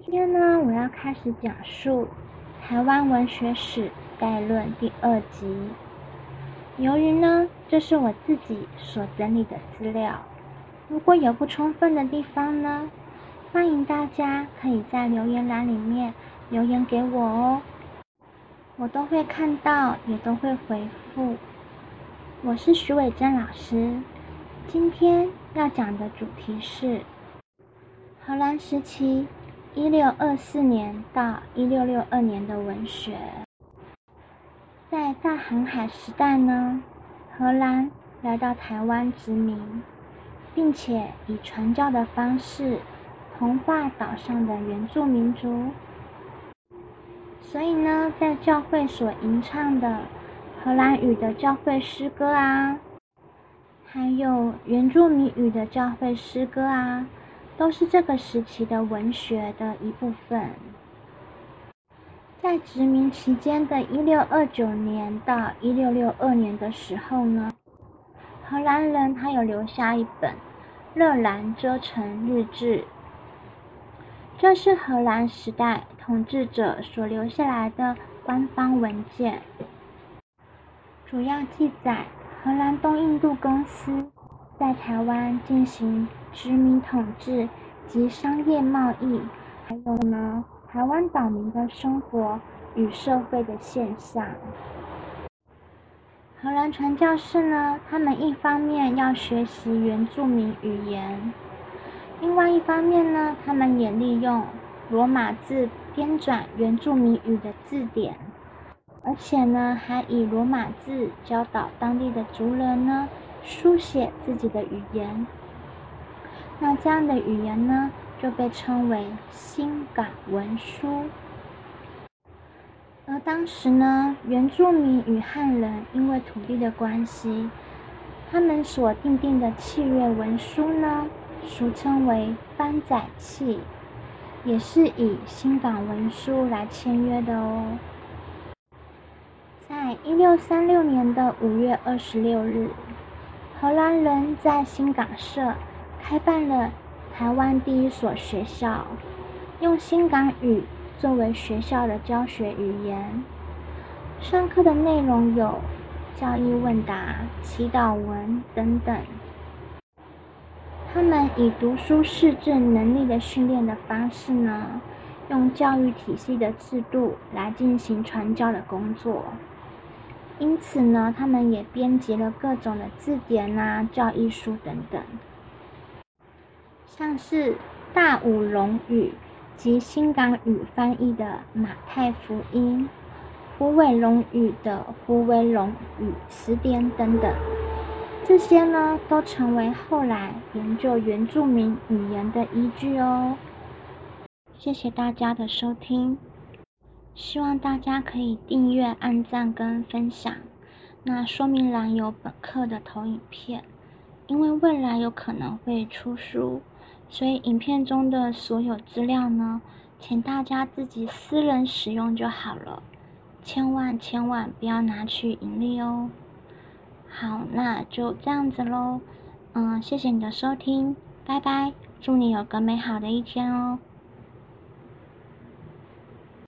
今天呢，我要开始讲述《台湾文学史概论》第二集。由于呢，这是我自己所整理的资料，如果有不充分的地方呢，欢迎大家可以在留言栏里面留言给我哦，我都会看到，也都会回复。我是徐伟珍老师，今天要讲的主题是荷兰时期。一六二四年到一六六二年的文学，在大航海时代呢，荷兰来到台湾殖民，并且以传教的方式同化岛上的原住民族。所以呢，在教会所吟唱的荷兰语的教会诗歌啊，还有原住民语的教会诗歌啊。都是这个时期的文学的一部分。在殖民期间的1629年到1662年的时候呢，荷兰人他有留下一本《热兰遮城日志》，这是荷兰时代统治者所留下来的官方文件，主要记载荷兰东印度公司。在台湾进行殖民统治及商业贸易，还有呢，台湾岛民的生活与社会的现象。荷兰传教士呢，他们一方面要学习原住民语言，另外一方面呢，他们也利用罗马字编纂原住民语的字典，而且呢，还以罗马字教导当地的族人呢。书写自己的语言，那这样的语言呢，就被称为新港文书。而当时呢，原住民与汉人因为土地的关系，他们所订定的契约文书呢，俗称为番仔契，也是以新港文书来签约的哦。在一六三六年的五月二十六日。荷兰人在新港社开办了台湾第一所学校，用新港语作为学校的教学语言。上课的内容有教义问答、祈祷文等等。他们以读书识字能力的训练的方式呢，用教育体系的制度来进行传教的工作。因此呢，他们也编辑了各种的字典啊、教义书等等，像是大武龙语及新港语翻译的《马太福音》，胡伟龙语的《胡伟龙语词典》等等，这些呢都成为后来研究原住民语言的依据哦。谢谢大家的收听。希望大家可以订阅、按赞跟分享。那说明栏有本课的投影片，因为未来有可能会出书，所以影片中的所有资料呢，请大家自己私人使用就好了，千万千万不要拿去盈利哦。好，那就这样子喽。嗯，谢谢你的收听，拜拜，祝你有个美好的一天哦。